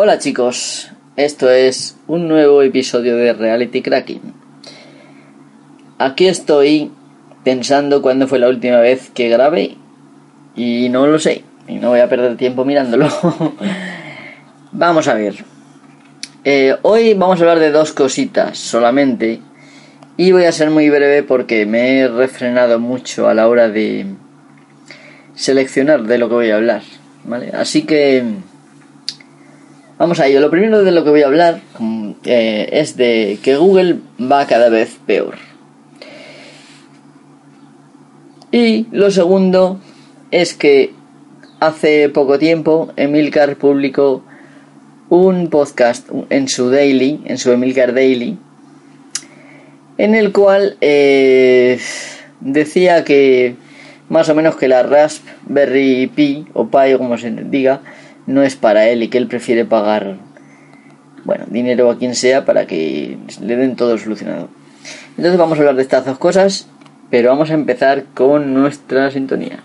Hola chicos, esto es un nuevo episodio de Reality Cracking. Aquí estoy pensando cuándo fue la última vez que grabé y no lo sé, y no voy a perder tiempo mirándolo. vamos a ver. Eh, hoy vamos a hablar de dos cositas solamente y voy a ser muy breve porque me he refrenado mucho a la hora de seleccionar de lo que voy a hablar. ¿vale? Así que vamos a ello. Lo primero de lo que voy a hablar eh, es de que Google va cada vez peor. Y lo segundo es que hace poco tiempo Emilcar publicó un podcast en su daily, en su Emilcar Daily, en el cual eh, decía que más o menos que la Raspberry Pi o Pi como se diga no es para él y que él prefiere pagar bueno dinero a quien sea para que le den todo solucionado. Entonces vamos a hablar de estas dos cosas, pero vamos a empezar con nuestra sintonía.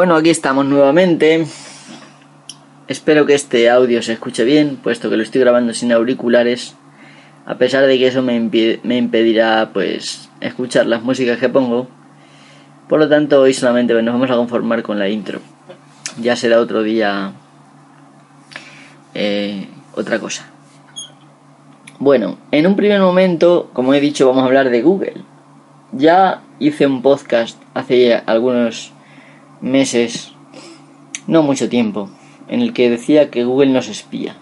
Bueno, aquí estamos nuevamente. Espero que este audio se escuche bien, puesto que lo estoy grabando sin auriculares. A pesar de que eso me, impedirá, pues, escuchar las músicas que pongo. Por lo tanto, hoy solamente nos vamos a conformar con la intro. Ya será otro día eh, otra cosa. Bueno, en un primer momento, como he dicho, vamos a hablar de Google. Ya hice un podcast hace algunos meses, no mucho tiempo, en el que decía que Google nos espía.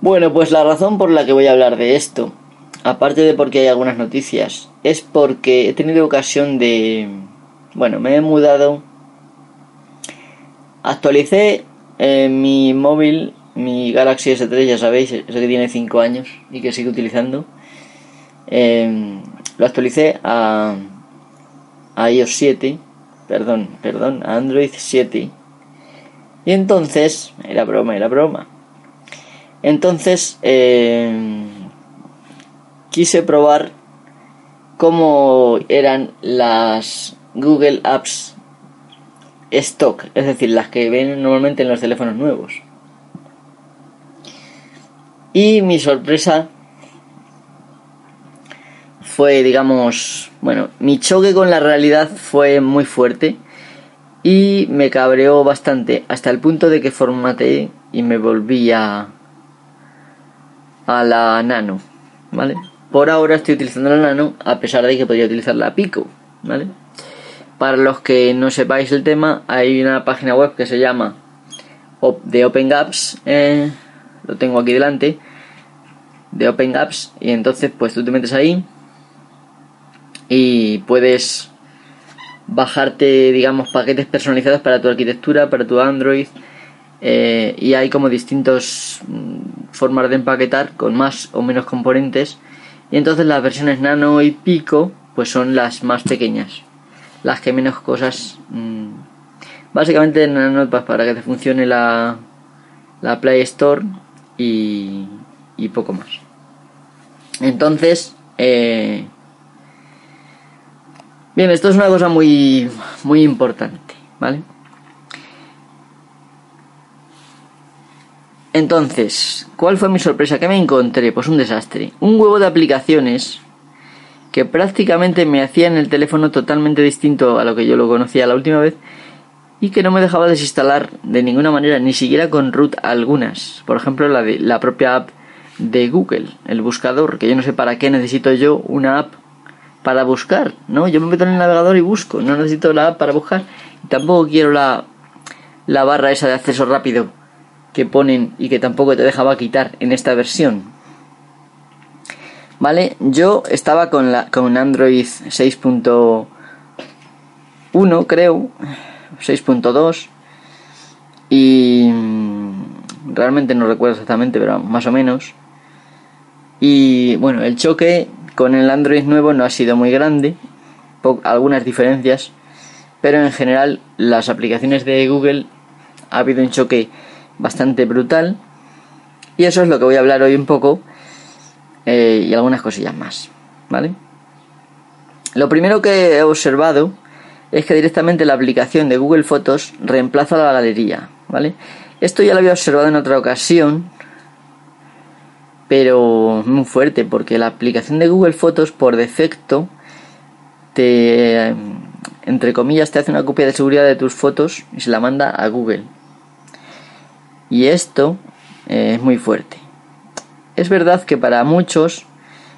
Bueno, pues la razón por la que voy a hablar de esto, aparte de porque hay algunas noticias, es porque he tenido ocasión de... Bueno, me he mudado, actualicé eh, mi móvil, mi Galaxy S3, ya sabéis, ese que tiene 5 años y que sigue utilizando. Eh, lo actualicé a, a iOS 7 perdón, perdón, Android 7. Y entonces, era broma, era broma. Entonces, eh, quise probar cómo eran las Google Apps stock, es decir, las que ven normalmente en los teléfonos nuevos. Y mi sorpresa fue, digamos, bueno, mi choque con la realidad fue muy fuerte y me cabreó bastante hasta el punto de que formateé y me volví a, a la nano, ¿vale? Por ahora estoy utilizando la nano a pesar de que podría utilizar la pico, ¿vale? Para los que no sepáis el tema, hay una página web que se llama de Open Gaps, eh, lo tengo aquí delante, de Open Gaps, y entonces pues tú te metes ahí y puedes bajarte, digamos, paquetes personalizados para tu arquitectura, para tu Android. Eh, y hay como distintas mm, formas de empaquetar con más o menos componentes. Y entonces las versiones Nano y Pico, pues son las más pequeñas, las que menos cosas. Mmm, básicamente Nano para que te funcione la, la Play Store y, y poco más. Entonces, eh, Bien, esto es una cosa muy, muy importante, ¿vale? Entonces, ¿cuál fue mi sorpresa? ¿Qué me encontré? Pues un desastre. Un huevo de aplicaciones que prácticamente me hacían el teléfono totalmente distinto a lo que yo lo conocía la última vez y que no me dejaba desinstalar de ninguna manera, ni siquiera con root algunas. Por ejemplo, la de la propia app de Google, el buscador, que yo no sé para qué necesito yo una app para buscar, ¿no? Yo me meto en el navegador y busco, no necesito la app para buscar tampoco quiero la, la barra esa de acceso rápido que ponen y que tampoco te dejaba quitar en esta versión. Vale, yo estaba con la con Android 6.1 creo, 6.2 y mm, realmente no recuerdo exactamente, pero más o menos. Y bueno, el choque con el Android nuevo no ha sido muy grande, algunas diferencias, pero en general las aplicaciones de Google ha habido un choque bastante brutal y eso es lo que voy a hablar hoy un poco eh, y algunas cosillas más, ¿vale? Lo primero que he observado es que directamente la aplicación de Google Fotos reemplaza la galería, ¿vale? Esto ya lo había observado en otra ocasión, pero muy fuerte, porque la aplicación de Google Fotos por defecto te, entre comillas, te hace una copia de seguridad de tus fotos y se la manda a Google. Y esto eh, es muy fuerte. Es verdad que para muchos,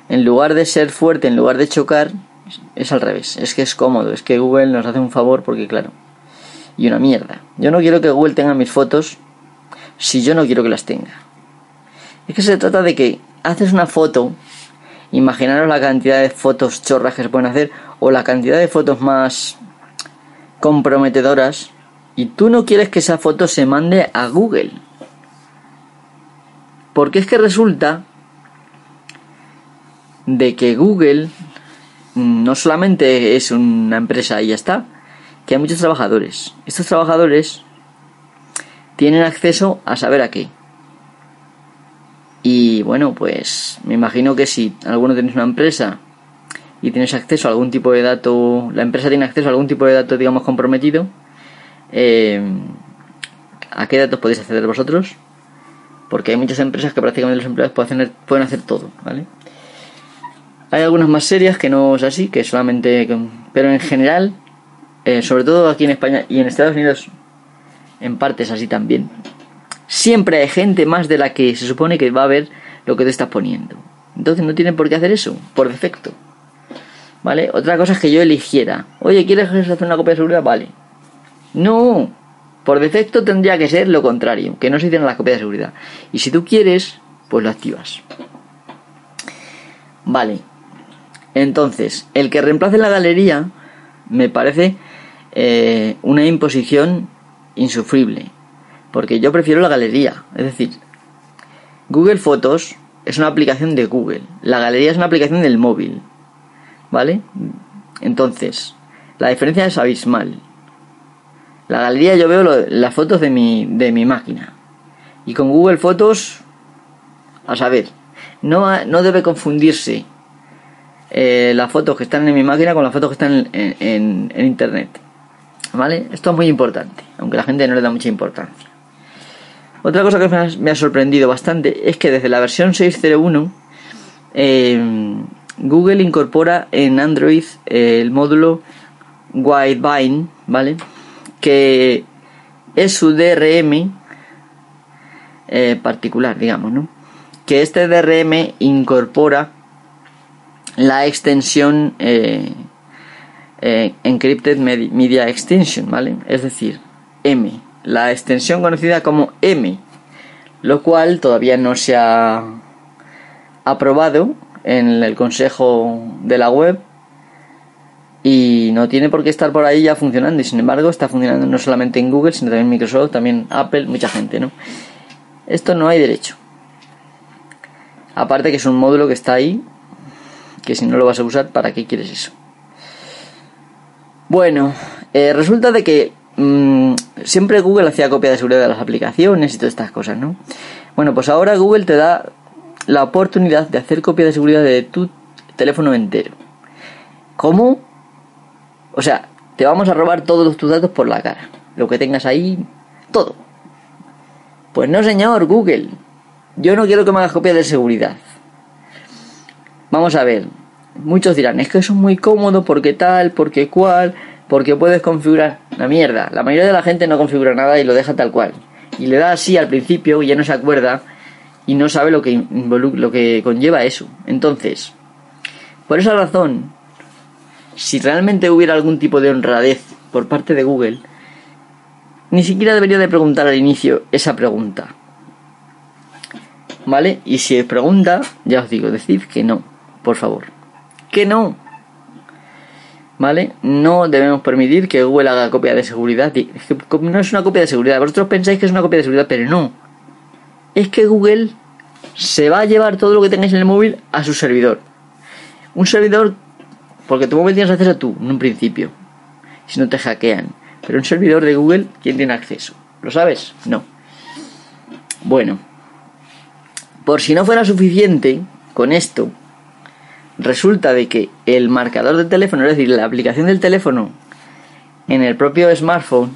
en lugar de ser fuerte, en lugar de chocar, es al revés. Es que es cómodo, es que Google nos hace un favor porque, claro, y una mierda. Yo no quiero que Google tenga mis fotos si yo no quiero que las tenga. Es que se trata de que haces una foto, imaginaros la cantidad de fotos chorras que se pueden hacer o la cantidad de fotos más comprometedoras y tú no quieres que esa foto se mande a Google. Porque es que resulta de que Google no solamente es una empresa y ya está, que hay muchos trabajadores. Estos trabajadores tienen acceso a saber a qué. Y bueno, pues me imagino que si alguno tenéis una empresa y tienes acceso a algún tipo de dato, la empresa tiene acceso a algún tipo de dato, digamos, comprometido, eh, ¿a qué datos podéis acceder vosotros? Porque hay muchas empresas que prácticamente los empleados pueden hacer, pueden hacer todo, ¿vale? Hay algunas más serias que no es así, que solamente... Pero en general eh, sobre todo aquí en España y en Estados Unidos, en partes así también, siempre hay gente más de la que se supone que va a ver lo que te estás poniendo. Entonces no tienen por qué hacer eso, por defecto. ¿Vale? Otra cosa es que yo eligiera, oye, ¿quieres hacer una copia de seguridad? Vale. No, por defecto tendría que ser lo contrario, que no se hicieran las copias de seguridad. Y si tú quieres, pues lo activas. Vale. Entonces, el que reemplace la galería me parece eh, una imposición insufrible. Porque yo prefiero la galería. Es decir, Google Fotos es una aplicación de Google. La galería es una aplicación del móvil. ¿Vale? Entonces, la diferencia es abismal. La galería yo veo las fotos de mi, de mi máquina. Y con Google Fotos, a saber, no, no debe confundirse eh, las fotos que están en mi máquina con las fotos que están en, en, internet. ¿Vale? Esto es muy importante, aunque la gente no le da mucha importancia. Otra cosa que me ha, sorprendido bastante es que desde la versión 6.01 eh, Google incorpora en Android el módulo Widevine, ¿vale? Que es su DRM eh, particular, digamos, ¿no? Que este DRM incorpora la extensión eh, eh, Encrypted Media Extension, ¿vale? Es decir, M, la extensión conocida como M, lo cual todavía no se ha aprobado en el consejo de la web y no tiene por qué estar por ahí ya funcionando y sin embargo está funcionando no solamente en Google sino también en Microsoft, también Apple, mucha gente, ¿no? Esto no hay derecho. Aparte que es un módulo que está ahí que si no lo vas a usar, ¿para qué quieres eso? Bueno, eh, resulta de que mm, siempre Google hacía copia de seguridad de las aplicaciones y todas estas cosas, ¿no? Bueno, pues ahora Google te da la oportunidad de hacer copia de seguridad de tu teléfono entero. ¿Cómo? O sea, te vamos a robar todos tus datos por la cara. Lo que tengas ahí, todo. Pues no, señor, Google. Yo no quiero que me hagas copia de seguridad. Vamos a ver, muchos dirán, es que eso es muy cómodo porque tal, porque cual, porque puedes configurar la mierda. La mayoría de la gente no configura nada y lo deja tal cual. Y le da así al principio y ya no se acuerda y no sabe lo que, lo que conlleva eso. Entonces, por esa razón, si realmente hubiera algún tipo de honradez por parte de Google, ni siquiera debería de preguntar al inicio esa pregunta. ¿Vale? Y si pregunta, ya os digo, decid que no, por favor. Que no. ¿Vale? No debemos permitir que Google haga copia de seguridad. No es una copia de seguridad. Vosotros pensáis que es una copia de seguridad, pero no. Es que Google se va a llevar todo lo que tengáis en el móvil a su servidor. Un servidor, porque tu móvil tienes acceso tú, en un principio. Si no te hackean. Pero un servidor de Google, ¿quién tiene acceso? ¿Lo sabes? No. Bueno, por si no fuera suficiente con esto, resulta de que el marcador del teléfono, es decir, la aplicación del teléfono en el propio smartphone,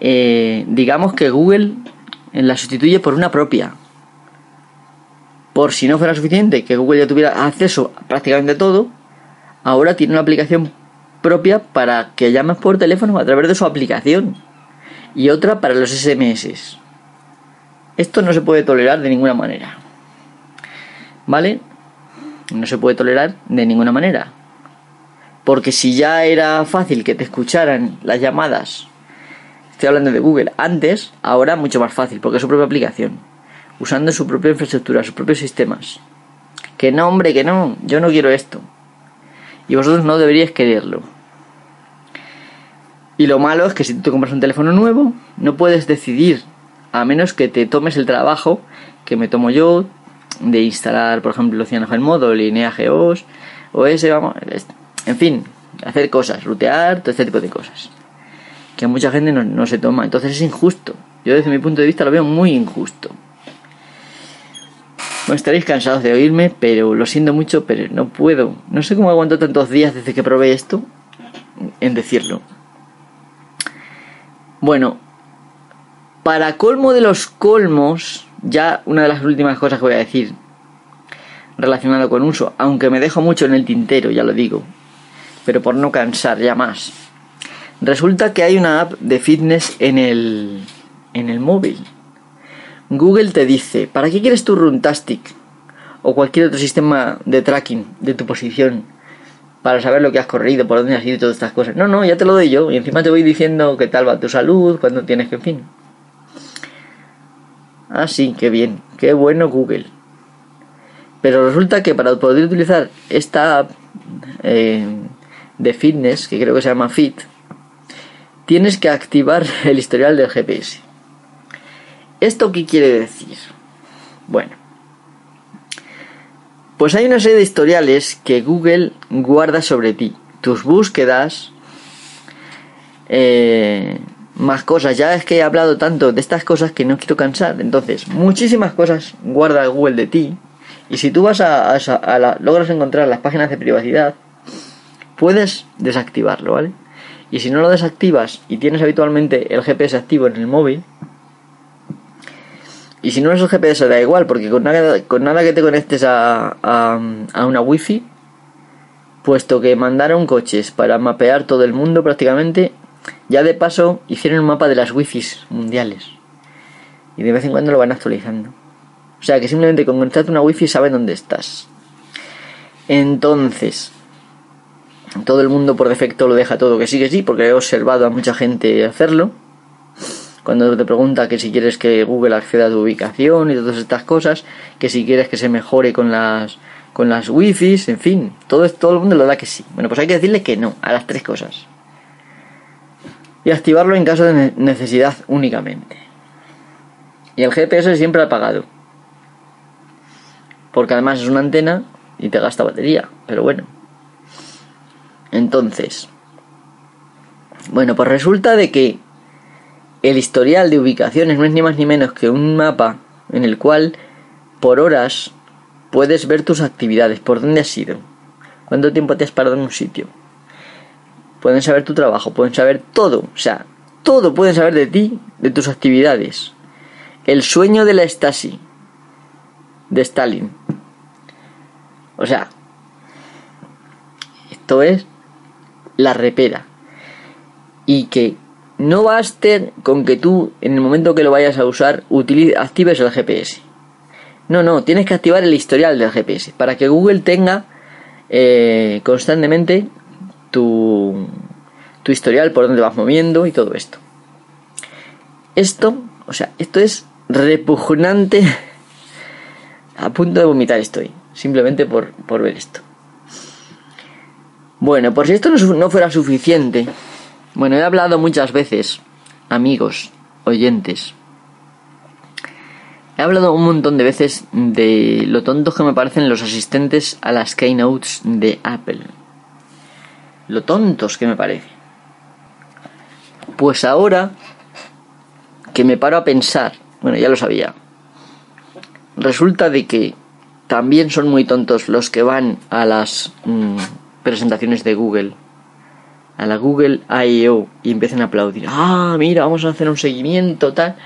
eh, digamos que Google la sustituye por una propia. Por si no fuera suficiente que Google ya tuviera acceso a prácticamente todo, ahora tiene una aplicación propia para que llames por teléfono a través de su aplicación y otra para los SMS. Esto no se puede tolerar de ninguna manera. ¿Vale? No se puede tolerar de ninguna manera. Porque si ya era fácil que te escucharan las llamadas, estoy hablando de Google, antes, ahora mucho más fácil, porque es su propia aplicación, usando su propia infraestructura, sus propios sistemas. Que no, hombre, que no, yo no quiero esto. Y vosotros no deberíais quererlo. Y lo malo es que si tú te compras un teléfono nuevo, no puedes decidir, a menos que te tomes el trabajo que me tomo yo, de instalar, por ejemplo, el Modo, Lineage OS, ese vamos, en fin, hacer cosas, rutear, todo este tipo de cosas. Que mucha gente no, se toma, entonces es injusto. Yo desde mi punto de vista lo veo muy injusto. Estaréis cansados de oírme, pero lo siento mucho, pero no puedo. No sé cómo aguanto tantos días desde que probé esto en decirlo. Bueno, para colmo de los colmos, ya una de las últimas cosas que voy a decir relacionado con uso, aunque me dejo mucho en el tintero, ya lo digo, pero por no cansar ya más. Resulta que hay una app de fitness en el, en el móvil. Google te dice, ¿para qué quieres tu Runtastic? O cualquier otro sistema de tracking de tu posición para saber lo que has corrido, por dónde has ido y todas estas cosas. No, no, ya te lo doy yo. Y encima te voy diciendo qué tal va tu salud, cuándo tienes que, en fin. Ah, sí, qué bien, qué bueno Google. Pero resulta que para poder utilizar esta app eh, de fitness, que creo que se llama Fit, tienes que activar el historial del GPS. ¿Esto qué quiere decir? Bueno, pues hay una serie de historiales que Google guarda sobre ti. Tus búsquedas, eh, más cosas. Ya es que he hablado tanto de estas cosas que no quiero cansar. Entonces, muchísimas cosas guarda Google de ti. Y si tú vas a, a, logras encontrar las páginas de privacidad, puedes desactivarlo, ¿vale? Y si no lo desactivas y tienes habitualmente el GPS activo en el móvil, y si no es el GPS da igual, porque con nada, con nada que te conectes a, a, a una wifi, puesto que mandaron coches para mapear todo el mundo prácticamente, ya de paso hicieron un mapa de las wifis mundiales. Y de vez en cuando lo van actualizando. O sea que simplemente con conectarte una wifi saben dónde estás. Entonces, todo el mundo por defecto lo deja todo que sí que sí, porque he observado a mucha gente hacerlo. Cuando te pregunta que si quieres que Google acceda a tu ubicación y todas estas cosas, que si quieres que se mejore con las con las wifis, en fin, todo, todo el mundo lo da que sí. Bueno, pues hay que decirle que no a las tres cosas y activarlo en caso de necesidad únicamente. Y el GPS siempre apagado. Porque además es una antena y te gasta batería. Pero bueno. Entonces. Bueno, pues resulta de que el historial de ubicaciones no es ni más ni menos que un mapa en el cual por horas puedes ver tus actividades, por dónde has ido, cuánto tiempo te has parado en un sitio, pueden saber tu trabajo, pueden saber todo, o sea, todo pueden saber de ti, de tus actividades. El sueño de la Stasi, de Stalin. O sea, esto es la repera. Y que no baste con que tú, en el momento que lo vayas a usar, actives el GPS. No, no, tienes que activar el historial del GPS para que Google tenga eh, constantemente tu, tu historial, por dónde vas moviendo y todo esto. Esto, o sea, esto es repugnante a punto de vomitar estoy, simplemente por, por ver esto. Bueno, por si esto no, fuera suficiente, bueno, he hablado muchas veces, amigos, oyentes, he hablado un montón de veces de lo tontos que me parecen los asistentes a las keynotes de Apple. Lo tontos que me parecen. Pues ahora que me paro a pensar, bueno, ya lo sabía, resulta de que también son muy tontos los que van a las mm, presentaciones de Google, a la Google I.O. y empiezan a aplaudir. Ah, mira, vamos a hacer un seguimiento, tal.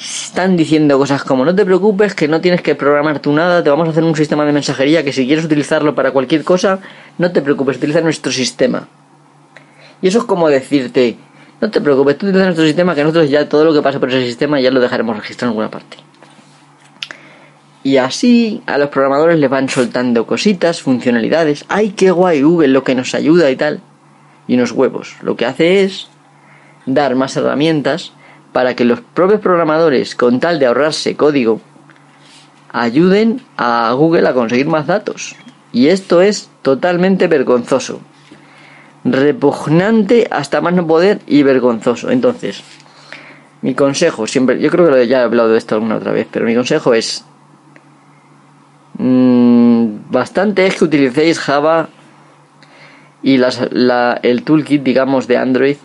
Están diciendo cosas como, no te preocupes, que no tienes que programar tú nada, te vamos a hacer un sistema de mensajería que si quieres utilizarlo para cualquier cosa, no te preocupes, utiliza nuestro sistema. Y eso es como decirte, no te preocupes, tú utiliza nuestro sistema, que nosotros ya todo lo que pasa por ese sistema ya lo dejaremos registrado en alguna parte. Y así a los programadores les van soltando cositas, funcionalidades. ¡Ay, qué guay Google lo que nos ayuda y tal! Y unos huevos. Lo que hace es dar más herramientas para que los propios programadores, con tal de ahorrarse código, ayuden a Google a conseguir más datos. Y esto es totalmente vergonzoso. Repugnante hasta más no poder y vergonzoso. Entonces, mi consejo, siempre, yo creo que ya he hablado de esto alguna otra vez, pero mi consejo es Mm, bastante es que utilicéis Java y el toolkit, digamos, de Android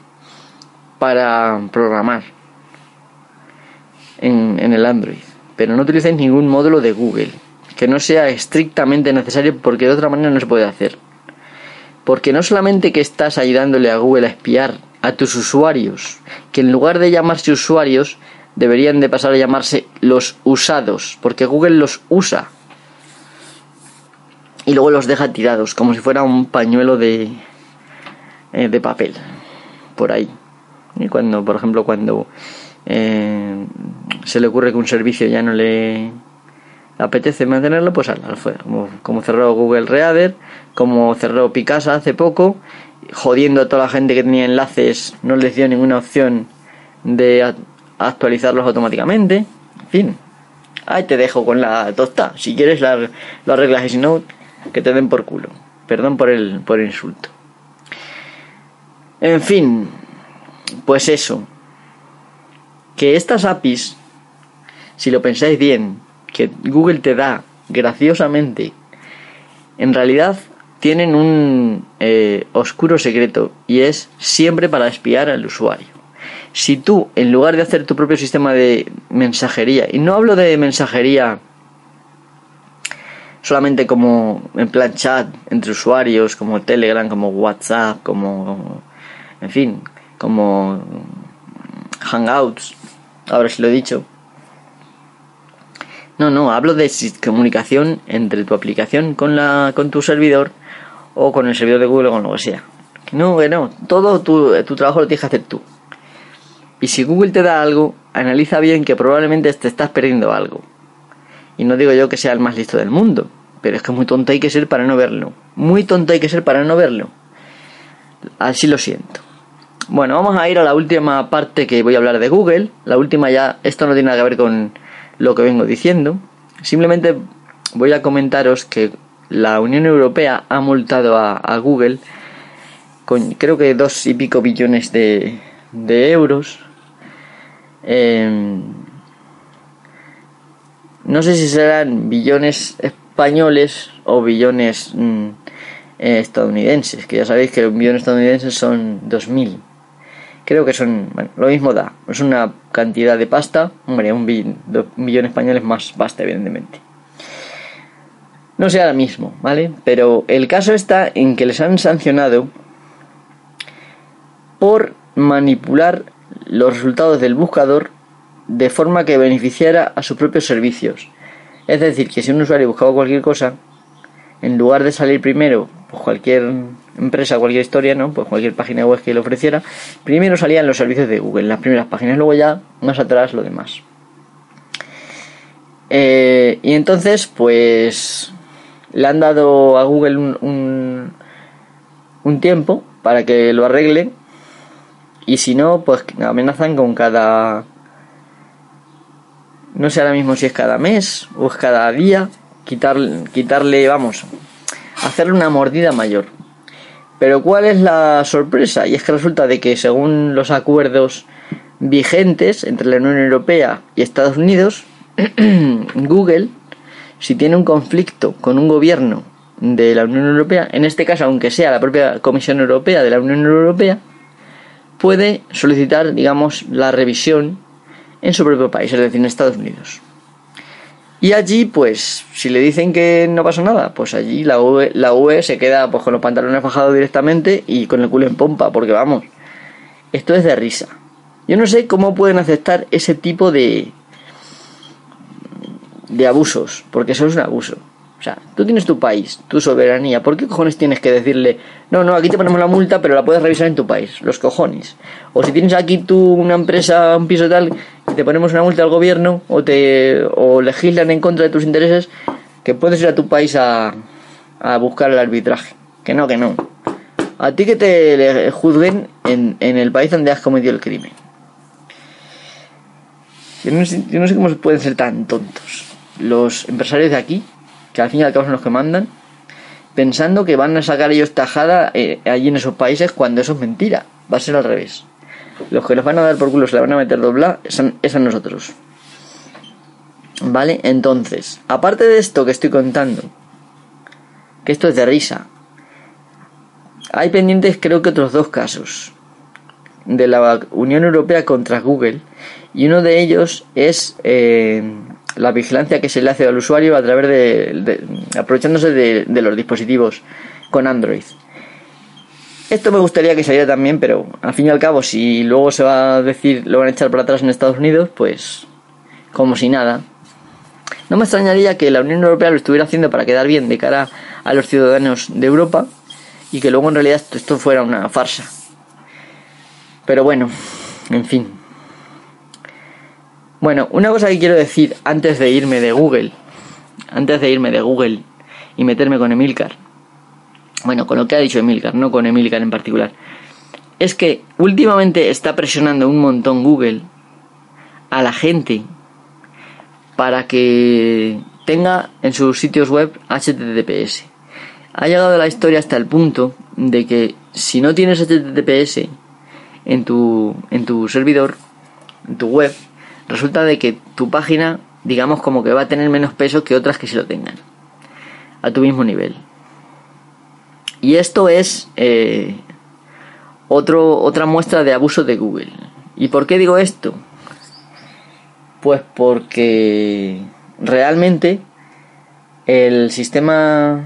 para programar en, en el Android. Pero no utilicéis ningún módulo de Google que no sea estrictamente necesario porque de otra manera no se puede hacer. Porque no solamente que estás ayudándole a Google a espiar a tus usuarios, que en lugar de llamarse usuarios deberían de pasar a llamarse los usados, porque Google los usa y luego los deja tirados como si fuera un pañuelo de, eh, de papel por ahí y cuando por ejemplo cuando eh, se le ocurre que un servicio ya no le apetece mantenerlo pues al, como, como cerró Google Reader como cerró Picasa hace poco jodiendo a toda la gente que tenía enlaces no les dio ninguna opción de actualizarlos automáticamente en fin ahí te dejo con la tosta si quieres la, lo arreglas y si no que te den por culo. Perdón por el, por el insulto. En fin, pues eso. Que estas APIs, si lo pensáis bien, que Google te da graciosamente, en realidad tienen un eh, oscuro secreto y es siempre para espiar al usuario. Si tú, en lugar de hacer tu propio sistema de mensajería, y no hablo de mensajería solamente como en plan chat entre usuarios, como Telegram, como WhatsApp, como, en fin, como Hangouts, ahora sí lo he dicho. No, no, hablo de comunicación entre tu aplicación con, la, con tu servidor o con el servidor de Google o con lo que sea. No, que no, todo tu, tu trabajo lo tienes que hacer tú. Y si Google te da algo, analiza bien que probablemente te estás perdiendo algo. Y no digo yo que sea el más listo del mundo, pero es que muy tonto hay que ser para no verlo. Muy tonto hay que ser para no verlo. Así lo siento. Bueno, vamos a ir a la última parte que voy a hablar de Google. La última ya, esto no tiene nada que ver con lo que vengo diciendo. Simplemente voy a comentaros que la Unión Europea ha multado a, Google con creo que dos y pico billones de, de euros. Em, no sé si serán billones españoles o billones mm, eh, estadounidenses, que ya sabéis que un billón estadounidense son 2.000. Creo que son, bueno, lo mismo da, es una cantidad de pasta, hombre, un billón, español es más pasta, evidentemente. No sea lo mismo, ¿vale? Pero el caso está en que les han sancionado por manipular los resultados del buscador de forma que beneficiara a sus propios servicios. Es decir, que si un usuario buscaba cualquier cosa, en lugar de salir primero pues cualquier empresa, cualquier historia, ¿no? Pues cualquier página web que le ofreciera, primero salían los servicios de Google, las primeras páginas, luego ya más atrás lo demás. Eh, y entonces, pues le han dado a Google un, un tiempo para que lo arregle y si no, pues amenazan con cada no sé ahora mismo si es cada mes o es cada día, quitarle, quitarle vamos, hacerle una mordida mayor. Pero ¿cuál es la sorpresa? Y es que resulta de que según los acuerdos vigentes entre la Unión Europea y Estados Unidos, Google, si tiene un conflicto con un gobierno de la Unión Europea, en este caso, aunque sea la propia Comisión Europea de la Unión Europea, puede solicitar, digamos, la revisión en su propio país, es decir, en Estados Unidos. Y allí, pues, si le dicen que no pasa nada, pues allí la UE, la se queda pues, con los pantalones bajados directamente y con el culo en pompa, porque vamos, esto es de risa. Yo no sé cómo pueden aceptar ese tipo de, de abusos, porque eso es un abuso. O sea, tú tienes tu país, tu soberanía. ¿Por qué cojones tienes que decirle, no, no, aquí te ponemos la multa, pero la puedes revisar en tu país? Los cojones. O si tienes aquí tú una empresa, un piso tal, y te ponemos una multa al gobierno, o te o legislan en contra de tus intereses, que puedes ir a tu país a, a buscar el arbitraje. Que no, que no. A ti que te juzguen en, en el país donde has cometido el crimen. Yo no, sé, yo no sé cómo pueden ser tan tontos los empresarios de aquí que al fin y al cabo son los que mandan, pensando que van a sacar ellos tajada eh, allí en esos países cuando eso es mentira. Va a ser al revés. Los que los van a dar por culo se la van a meter dobla, es a nosotros. ¿Vale? Entonces, aparte de esto que estoy contando, que esto es de risa, hay pendientes creo que otros dos casos de la Unión Europea contra Google y uno de ellos es eh, la vigilancia que se le hace al usuario a través de, aprovechándose de, los dispositivos con Android. Esto me gustaría que saliera también, pero al fin y al cabo, si luego se va a decir, lo van a echar para atrás en Estados Unidos, pues como si nada. No me extrañaría que la Unión Europea lo estuviera haciendo para quedar bien de cara a los ciudadanos de Europa y que luego en realidad esto fuera una farsa. Pero bueno, en fin. Bueno, una cosa que quiero decir antes de irme de Google, antes de irme de Google y meterme con Emilcar, bueno, con lo que ha dicho Emilcar, no con Emilcar en particular, es que últimamente está presionando un montón Google a la gente para que tenga en sus sitios web HTTPS. Ha llegado la historia hasta el punto de que si no tienes HTTPS en tu, en tu servidor, en tu web, resulta de que tu página, digamos, como que va a tener menos peso que otras que sí lo tengan, a tu mismo nivel. Y esto es eh, otro, otra muestra de abuso de Google. ¿Y por qué digo esto? Pues porque realmente el sistema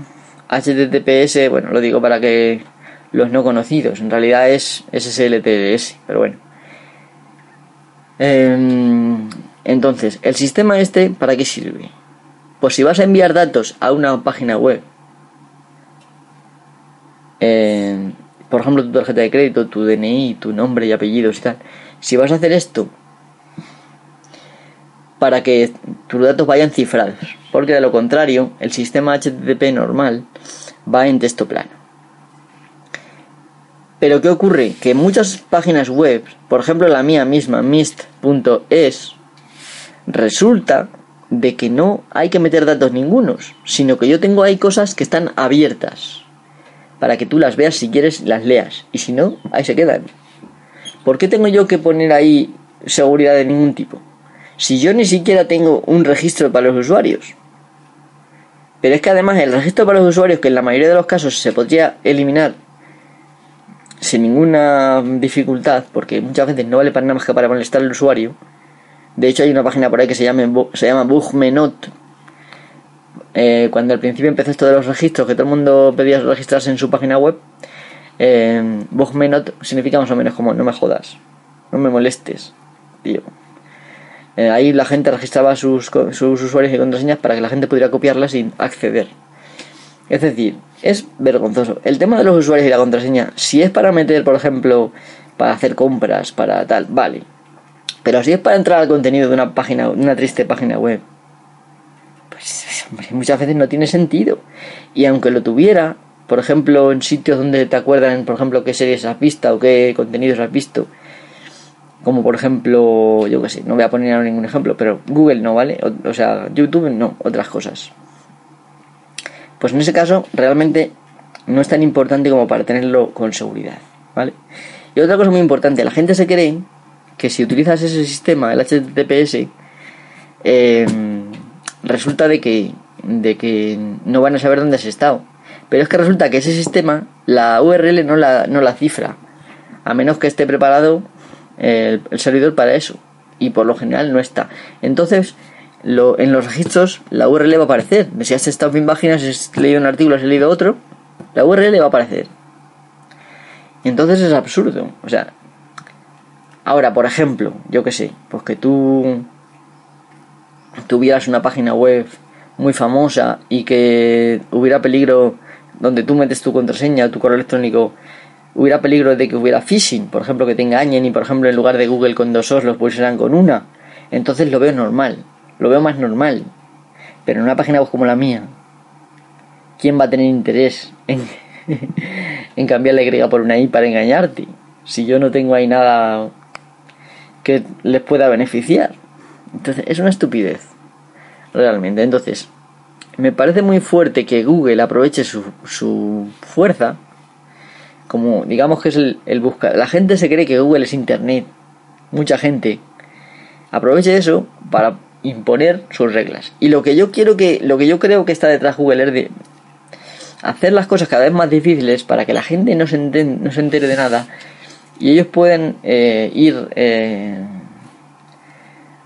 HTTPS, bueno, lo digo para que los no conocidos, en realidad es SSLTS, pero bueno. Em, entonces, el sistema este, ¿para qué sirve? Pues si vas a enviar datos a una página web, em, por ejemplo, tu tarjeta de crédito, tu DNI, tu nombre y apellidos y tal, si vas a hacer esto para que tus datos vayan cifrados, porque de lo contrario, el sistema HTTP normal va en texto plano. Pero ¿qué ocurre? Que muchas páginas web, por ejemplo la mía misma, mist.es, resulta de que no hay que meter datos ningunos, sino que yo tengo ahí cosas que están abiertas para que tú las veas si quieres las leas y si no, ahí se quedan. ¿Por qué tengo yo que poner ahí seguridad de ningún tipo? Si yo ni siquiera tengo un registro para los usuarios. Pero es que además el registro para los usuarios, que en la mayoría de los casos se podría eliminar sin ninguna dificultad, porque muchas veces no vale para nada más que para molestar al usuario. De hecho, hay una página por ahí que se llama, se llama Bugmenot. Eh, cuando al principio empezó esto de los registros, que todo el mundo pedía registrarse en su página web, eh, Bugmenot significa más o menos como no me jodas, no me molestes, tío. Eh, ahí la gente registraba sus, sus usuarios y contraseñas para que la gente pudiera copiarlas sin acceder. Es decir, es vergonzoso. El tema de los usuarios y la contraseña, si es para meter, por ejemplo, para hacer compras, para tal, vale. Pero si es para entrar al contenido de una página, una triste página web, pues muchas veces no tiene sentido. Y aunque lo tuviera, por ejemplo, en sitios donde te acuerdan, por ejemplo, qué series has visto o qué contenidos has visto, como por ejemplo, yo qué sé, no voy a poner ningún ejemplo, pero Google no, ¿vale? O, sea, YouTube no, otras cosas. Pues en ese caso, realmente no es tan importante como para tenerlo con seguridad, ¿vale? Y otra cosa muy importante, la gente se cree que si utilizas ese sistema, el HTTPS, em, resulta de que, de que no van a saber dónde has estado. Pero es que resulta que ese sistema, la URL no la, no la cifra, a menos que esté preparado el, servidor para eso. Y por lo general no está. Entonces, lo, en los registros la URL va a aparecer. Si has estado en páginas, si has leído un artículo, has leído otro, la URL va a aparecer. Entonces es absurdo. O sea, ahora, por ejemplo, yo que sé, pues que tú tuvieras una página web muy famosa y que hubiera peligro donde tú metes tu contraseña, tu correo electrónico hubiera peligro de que hubiera phishing, por ejemplo, que te engañen y, por ejemplo, en lugar de Google con dos os los pusieran con una. Entonces lo veo normal, lo veo más normal. Pero en una página web como la mía, ¿quién va a tener interés en, en cambiar la Y por una I para engañarte? Si yo no tengo ahí nada que les pueda beneficiar. Entonces, es una estupidez, realmente. Entonces, me parece muy fuerte que Google aproveche su, su fuerza como digamos que es el, el buscar. La gente se cree que Google es Internet. Mucha gente aproveche eso para imponer sus reglas. Y lo que yo quiero que, lo que yo creo que está detrás de Google es de hacer las cosas cada vez más difíciles para que la gente no se, no se entere de nada y ellos pueden eh, ir, eh,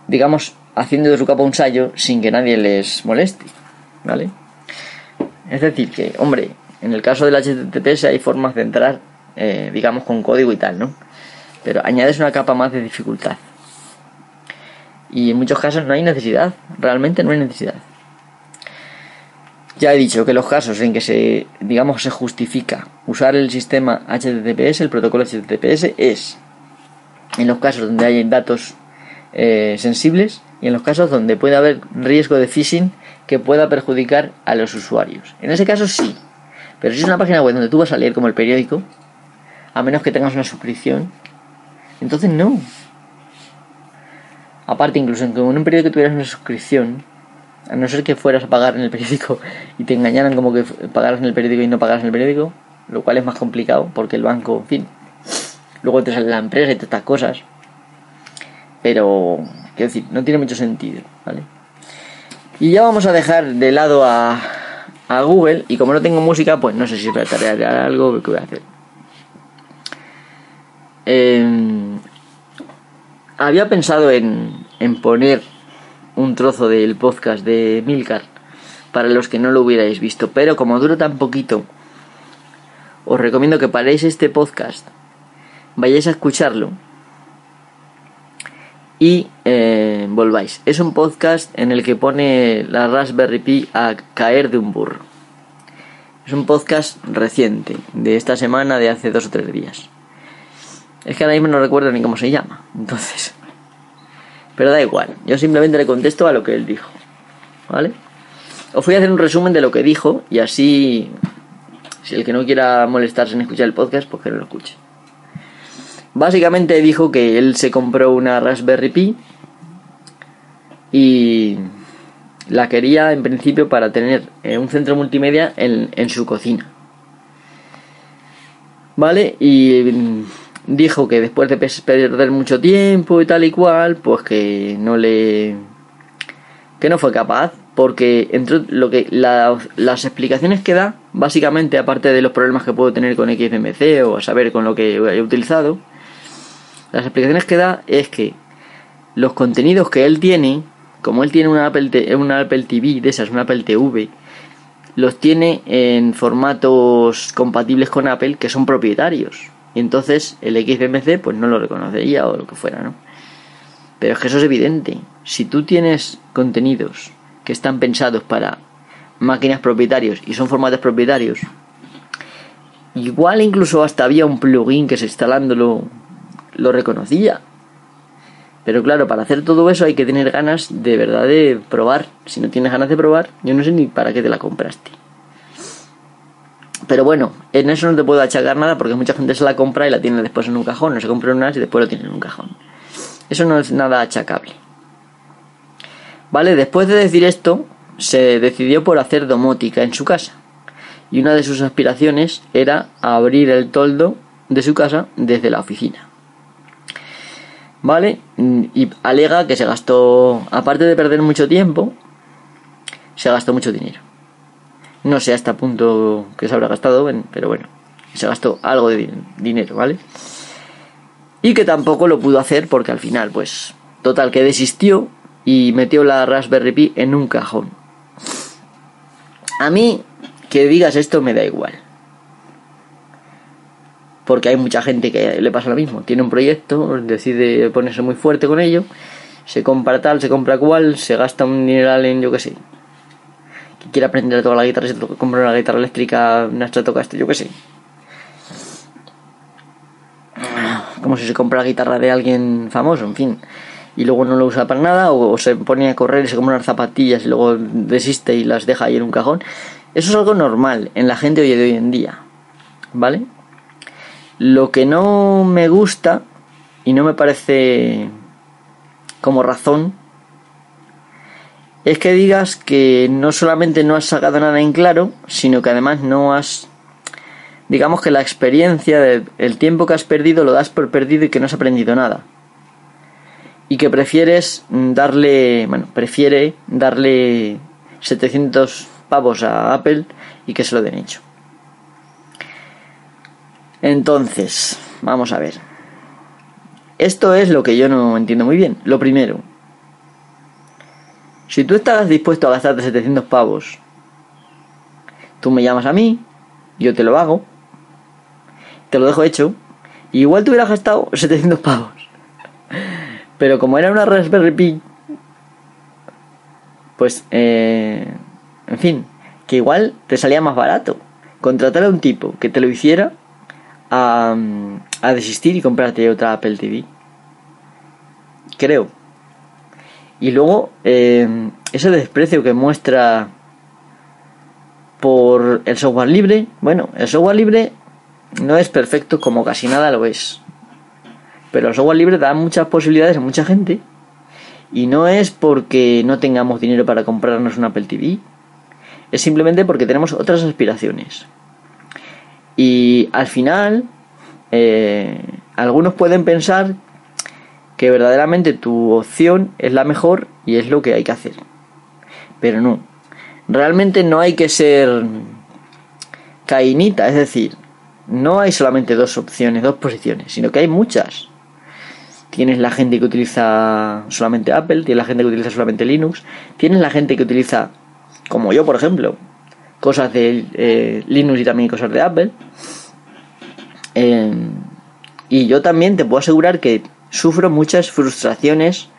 digamos, haciendo de su capa un sallo sin que nadie les moleste, ¿vale? Es decir, que, hombre, en el caso del HTTPS hay formas de entrar, eh, digamos, con código y tal, ¿no? Pero añades una capa más de dificultad. Y en muchos casos no hay necesidad, realmente no hay necesidad. Ya he dicho que los casos en que se, digamos, se justifica usar el sistema HTTPS, el protocolo HTTPS, es en los casos donde hay datos eh, sensibles y en los casos donde puede haber riesgo de phishing que pueda perjudicar a los usuarios. En ese caso sí, pero si es una página web donde tú vas a leer como el periódico, a menos que tengas una suscripción, entonces no. Aparte, incluso en un periódico tuvieras una suscripción, a no ser que fueras a pagar en el periódico y te engañaran como que pagaras en el periódico y no pagaras en el periódico, lo cual es más complicado porque el banco, en fin, luego te sale la empresa y todas estas cosas. Pero, quiero decir, no tiene mucho sentido, ¿vale? Y ya vamos a dejar de lado a, a Google y como no tengo música, pues no sé si a tarea algo que voy a hacer. Em, había pensado en, en poner un trozo del podcast de Milcar para los que no lo hubierais visto, pero como dura tan poquito, os recomiendo que paréis este podcast, vayáis a escucharlo y eh, volváis. Es un podcast en el que pone la Raspberry Pi a caer de un burro. Es un podcast reciente, de esta semana, de hace dos o tres días. Es que ahora mismo no recuerdo ni cómo se llama, entonces. Pero da igual, yo simplemente le contesto a lo que él dijo. ¿Vale? Os voy a hacer un resumen de lo que dijo y así, si el que no quiera molestarse en escuchar el podcast, pues que no lo escuche. Básicamente dijo que él se compró una Raspberry Pi y la quería en principio para tener un centro multimedia en, en su cocina. ¿Vale? Y dijo que después de perder mucho tiempo y tal y cual, pues que no le que no fue capaz porque entre lo que las explicaciones que da básicamente aparte de los problemas que puedo tener con XMC o a saber con lo que he utilizado las explicaciones que da es que los contenidos que él tiene, como él tiene una Apple, una Apple TV de esas, una Apple TV, los tiene en formatos compatibles con Apple que son propietarios. Y entonces el XBMC pues no lo reconocería o lo que fuera, ¿no? Pero es que eso es evidente. Si tú tienes contenidos que están pensados para máquinas propietarios y son formatos propietarios, igual incluso hasta había un plugin que se instalándolo lo reconocía. Pero claro, para hacer todo eso hay que tener ganas de verdad de probar. Si no tienes ganas de probar, yo no sé ni para qué te la compraste. Pero bueno, en eso no te puedo achacar nada porque mucha gente se la compra y la tiene después en un cajón. No se compra una y después lo tiene en un cajón. Eso no es nada achacable. Vale, después de decir esto, se decidió por hacer domótica en su casa. Y una de sus aspiraciones era abrir el toldo de su casa desde la oficina. ¿Vale? Y alega que se gastó, aparte de perder mucho tiempo, se gastó mucho dinero. No sé hasta punto que se habrá gastado, pero bueno, se gastó algo de dinero, ¿vale? Y que tampoco lo pudo hacer porque al final, pues, total, que desistió y metió la Raspberry Pi en un cajón. A mí, que digas esto me da igual. Porque hay mucha gente que le pasa lo mismo. Tiene un proyecto, decide ponerse muy fuerte con ello, se compra tal, se compra cual, se gasta un dineral en yo qué sé, quiere aprender toda la guitarra, se compra una guitarra eléctrica, una Stratocaster, yo qué sé. Como si se compra la guitarra de alguien famoso, en fin. Y luego no lo usa para nada, o, se pone a correr y se compra unas zapatillas y luego desiste y las deja ahí en un cajón. Eso es algo normal en la gente de hoy en día. ¿Vale? Lo que no me gusta y no me parece como razón es que digas que no solamente no has sacado nada en claro, sino que además no has... Digamos que la experiencia, del tiempo que has perdido lo das por perdido y que no has aprendido nada. Y que prefieres darle, bueno, prefiere darle 700 pavos a Apple y que se lo den hecho. Entonces, vamos a ver. Esto es lo que yo no entiendo muy bien. Lo primero, si tú estás dispuesto a gastarte 700 pavos, tú me llamas a mí, yo te lo hago, te lo dejo hecho, y igual te hubieras gastado 700 pavos. Pero como era una Raspberry Pi, pues, eh, en fin, que igual te salía más barato contratar a un tipo que te lo hiciera a, a desistir y comprarte otra Apple TV. Creo. Y luego, eh, ese desprecio que muestra por el software libre, bueno, el software libre no es perfecto como casi nada lo es. Pero el software libre da muchas posibilidades a mucha gente. Y no es porque no tengamos dinero para comprarnos una Apple TV. Es simplemente porque tenemos otras aspiraciones. Y al final, eh, algunos pueden pensar que verdaderamente tu opción es la mejor y es lo que hay que hacer. Pero no. Realmente no hay que ser cainita, es decir, no hay solamente dos opciones, dos posiciones, sino que hay muchas. Tienes la gente que utiliza solamente Apple, tienes la gente que utiliza solamente Linux, tienes la gente que utiliza, como yo por ejemplo, cosas de eh, Linux y también cosas de Apple. Eh, y yo también te puedo asegurar que sufro muchas frustraciones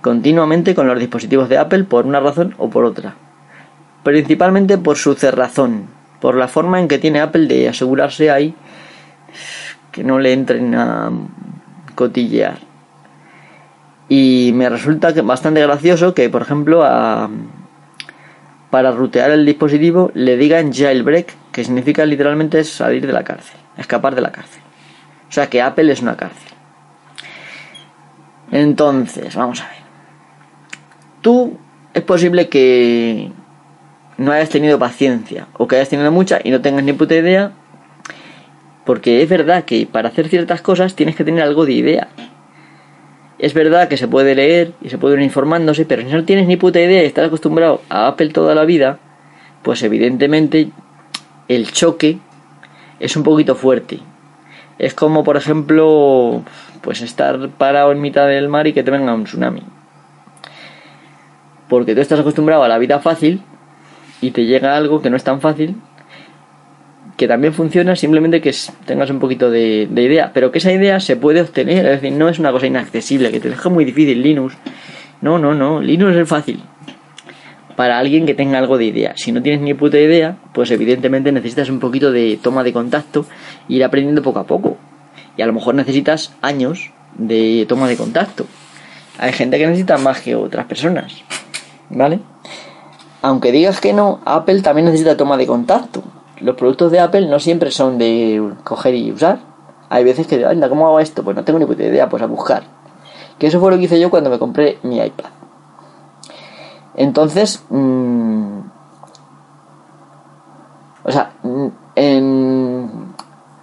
continuamente con los dispositivos de Apple por una razón o por otra. Principalmente por su cerrazón, por la forma en que tiene Apple de asegurarse ahí que no le entren a cotillear. Y me resulta bastante gracioso que, por ejemplo, a, para rutear el dispositivo le digan jailbreak, que significa literalmente salir de la cárcel, escapar de la cárcel. O sea que Apple es una cárcel. Entonces, vamos a ver. Tú es posible que no hayas tenido paciencia o que hayas tenido mucha y no tengas ni puta idea. Porque es verdad que para hacer ciertas cosas tienes que tener algo de idea. Es verdad que se puede leer y se puede ir informándose, pero si no tienes ni puta idea y estás acostumbrado a Apple toda la vida, pues evidentemente el choque es un poquito fuerte. Es como, por ejemplo, pues estar parado en mitad del mar y que te venga un tsunami. Porque tú estás acostumbrado a la vida fácil y te llega algo que no es tan fácil, que también funciona, simplemente que tengas un poquito de, idea, pero que esa idea se puede obtener, es decir, no es una cosa inaccesible, que te deja muy difícil Linux. No, no, no, Linux es fácil. Para alguien que tenga algo de idea. Si no tienes ni puta idea, pues evidentemente necesitas un poquito de toma de contacto, ir aprendiendo poco a poco y a lo mejor necesitas años de toma de contacto. Hay gente que necesita más que otras personas, ¿vale? Aunque digas que no, Apple también necesita toma de contacto. Los productos de Apple no siempre son de coger y usar. Hay veces que, anda, ¿cómo hago esto? Pues no tengo ni puta idea, pues a buscar. Que eso fue lo que hice yo cuando me compré mi iPad. Entonces, mm, o sea, mm, en,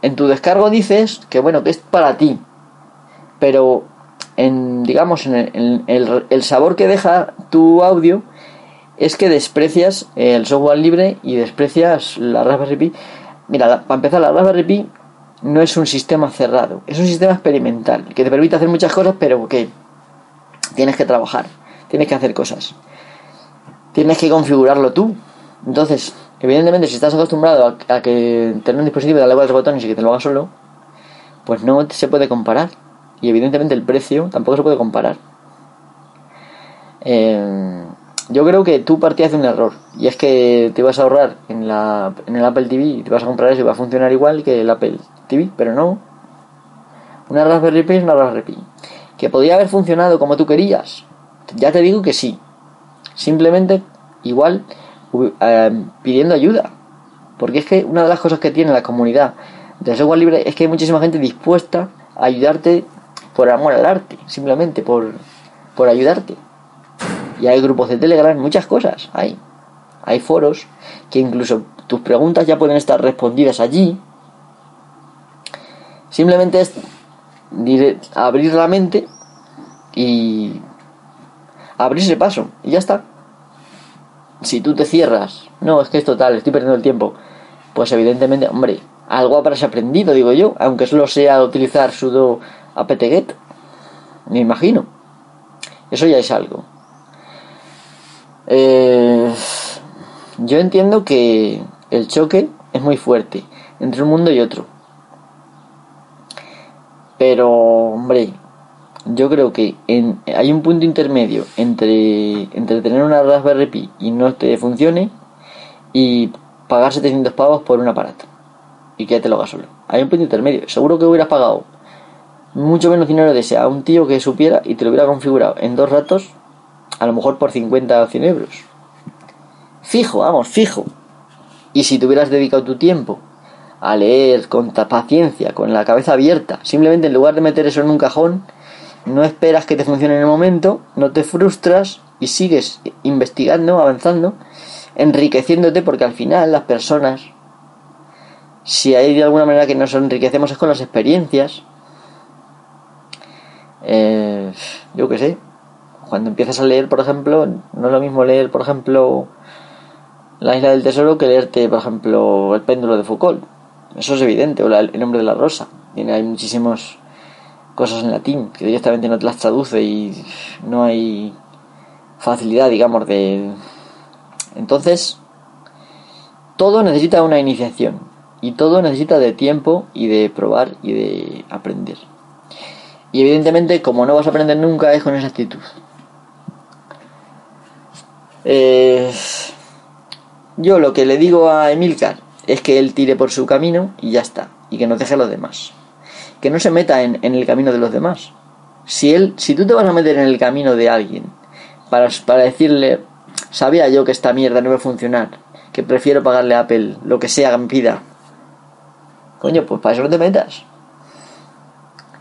en tu descargo dices que bueno, que es para ti, pero en, digamos, en el, el, sabor que deja tu audio es que desprecias el software libre y desprecias la Raspberry Pi. Mira, para empezar, la Raspberry Pi no es un sistema cerrado, es un sistema experimental que te permite hacer muchas cosas, pero que tienes que trabajar, tienes que hacer cosas, tienes que configurarlo tú. Entonces, evidentemente, si estás acostumbrado a, que tener un dispositivo, darle a los botones y que te lo haga solo, pues no se puede comparar. Y evidentemente el precio tampoco se puede comparar. Eh, yo creo que tú partías de un error. Y es que te vas a ahorrar en, la, en el Apple TV y te vas a comprar eso y va a funcionar igual que el Apple TV, pero no. Una Raspberry Pi es una Raspberry Pi. ¿Que podía haber funcionado como tú querías? Ya te digo que sí. Simplemente, igual, eh, pidiendo ayuda. Porque es que una de las cosas que tiene la comunidad de software libre es que hay muchísima gente dispuesta a ayudarte por amor al arte, simplemente por, por ayudarte. Y hay grupos de Telegram, muchas cosas hay. Hay foros que incluso tus preguntas ya pueden estar respondidas allí. Simplemente es abrir la mente y abrirse paso y ya está. Si tú te cierras, no, es que es total, estoy perdiendo el tiempo, pues evidentemente, hombre, algo habrás aprendido, digo yo, aunque solo sea utilizar sudo apt-get, me imagino. Eso ya es algo. Eh, yo entiendo que el choque es muy fuerte entre un mundo y otro. Pero, hombre, yo creo que en, hay un punto intermedio entre, entre tener una Raspberry Pi y no te funcione y pagar 700 pavos por un aparato y que te lo haga solo. Hay un punto intermedio. Seguro que hubieras pagado mucho menos dinero de ese a un tío que supiera y te lo hubiera configurado en dos ratos, a lo mejor por 50 o 100 euros. Fijo, vamos, fijo. Y si te hubieras dedicado tu tiempo a leer con paciencia, con la cabeza abierta, simplemente en lugar de meter eso en un cajón, no esperas que te funcione en el momento, no te frustras y sigues investigando, avanzando, enriqueciéndote porque al final las personas, si hay de alguna manera que nos enriquecemos es con las experiencias, eh, yo qué sé, cuando empiezas a leer, por ejemplo, no es lo mismo leer, por ejemplo, La isla del tesoro que leerte, por ejemplo, El péndulo de Foucault. Eso es evidente, o El nombre de la rosa. Tiene, hay muchísimas cosas en latín que directamente no te las traduce y no hay facilidad, digamos, de... Entonces, todo necesita una iniciación y todo necesita de tiempo y de probar y de aprender. Y evidentemente, como no vas a aprender nunca, es con esa actitud. Eh, yo lo que le digo a Emilcar es que él tire por su camino y ya está. Y que no deje a los demás. Que no se meta en, el camino de los demás. Si, él, si tú te vas a meter en el camino de alguien para, para decirle, sabía yo que esta mierda no va a funcionar, que prefiero pagarle a Apple lo que sea que me pida, coño, pues para eso no te metas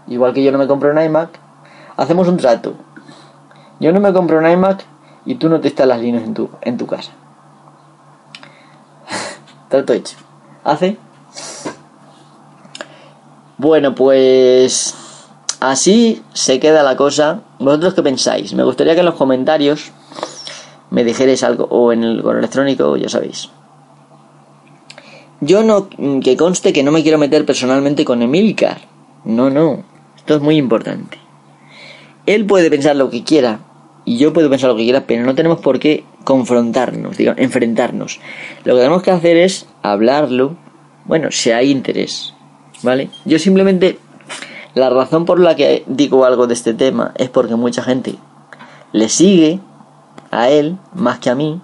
igual que yo no me compro un iMac, hacemos un trato. Yo no me compro un iMac y tú no te instalas Linux en tu, en tu casa. trato hecho. ¿Hace? Bueno, pues así se queda la cosa. ¿Vosotros qué pensáis? Me gustaría que en los comentarios me dijerais algo o en el correo electrónico, ya sabéis. Yo no, que conste que no me quiero meter personalmente con Emilcar. No, no. Esto es muy importante. Él puede pensar lo que quiera y yo puedo pensar lo que quiera, pero no tenemos por qué confrontarnos, digamos, enfrentarnos. Lo que tenemos que hacer es hablarlo, bueno, si hay interés, ¿vale? Yo simplemente, la razón por la que digo algo de este tema es porque mucha gente le sigue a él más que a mí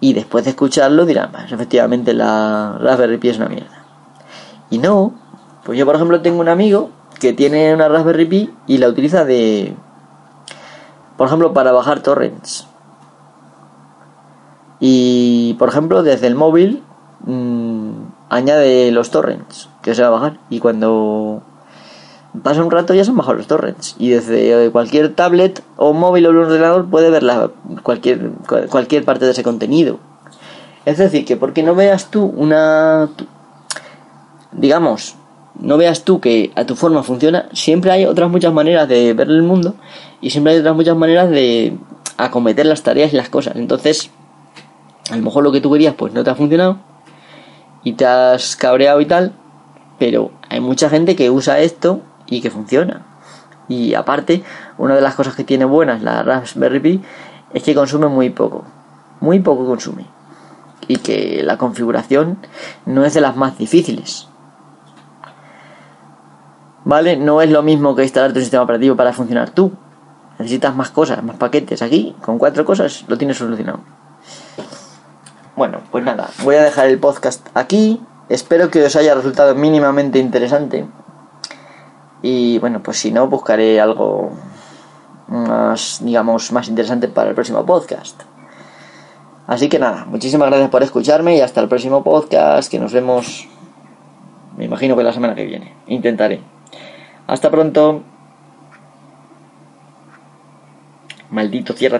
y después de escucharlo dirán, pues efectivamente la Raspberry Pi es una mierda. Y no, pues yo por ejemplo tengo un amigo que tiene una Raspberry Pi y la utiliza de, por ejemplo, para bajar torrents. Y, por ejemplo, desde el móvil mm, añade los torrents que se va a bajar. Y cuando pasa un rato ya son bajado los torrents. Y desde cualquier tablet o móvil o ordenador puede ver la, cualquier, cualquier parte de ese contenido. Es decir, que porque no veas tú una... Digamos, no veas tú que a tu forma funciona, siempre hay otras muchas maneras de ver el mundo y siempre hay otras muchas maneras de acometer las tareas y las cosas. Entonces, a lo mejor lo que tú querías pues no te ha funcionado y te has cabreado y tal, pero hay mucha gente que usa esto y que funciona. Y aparte, una de las cosas que tiene buenas la Raspberry Pi es que consume muy poco. Muy poco consume. Y que la configuración no es de las más difíciles. ¿Vale? No es lo mismo que instalar tu sistema operativo para funcionar tú. Necesitas más cosas, más paquetes. Aquí, con cuatro cosas, lo tienes solucionado. Bueno, pues nada, voy a dejar el podcast aquí. Espero que os haya resultado mínimamente interesante. Y bueno, pues si no, buscaré algo más, digamos, más interesante para el próximo podcast. Así que nada, muchísimas gracias por escucharme y hasta el próximo podcast, que nos vemos, me imagino que la semana que viene. Intentaré. Hasta pronto. Maldito cierra.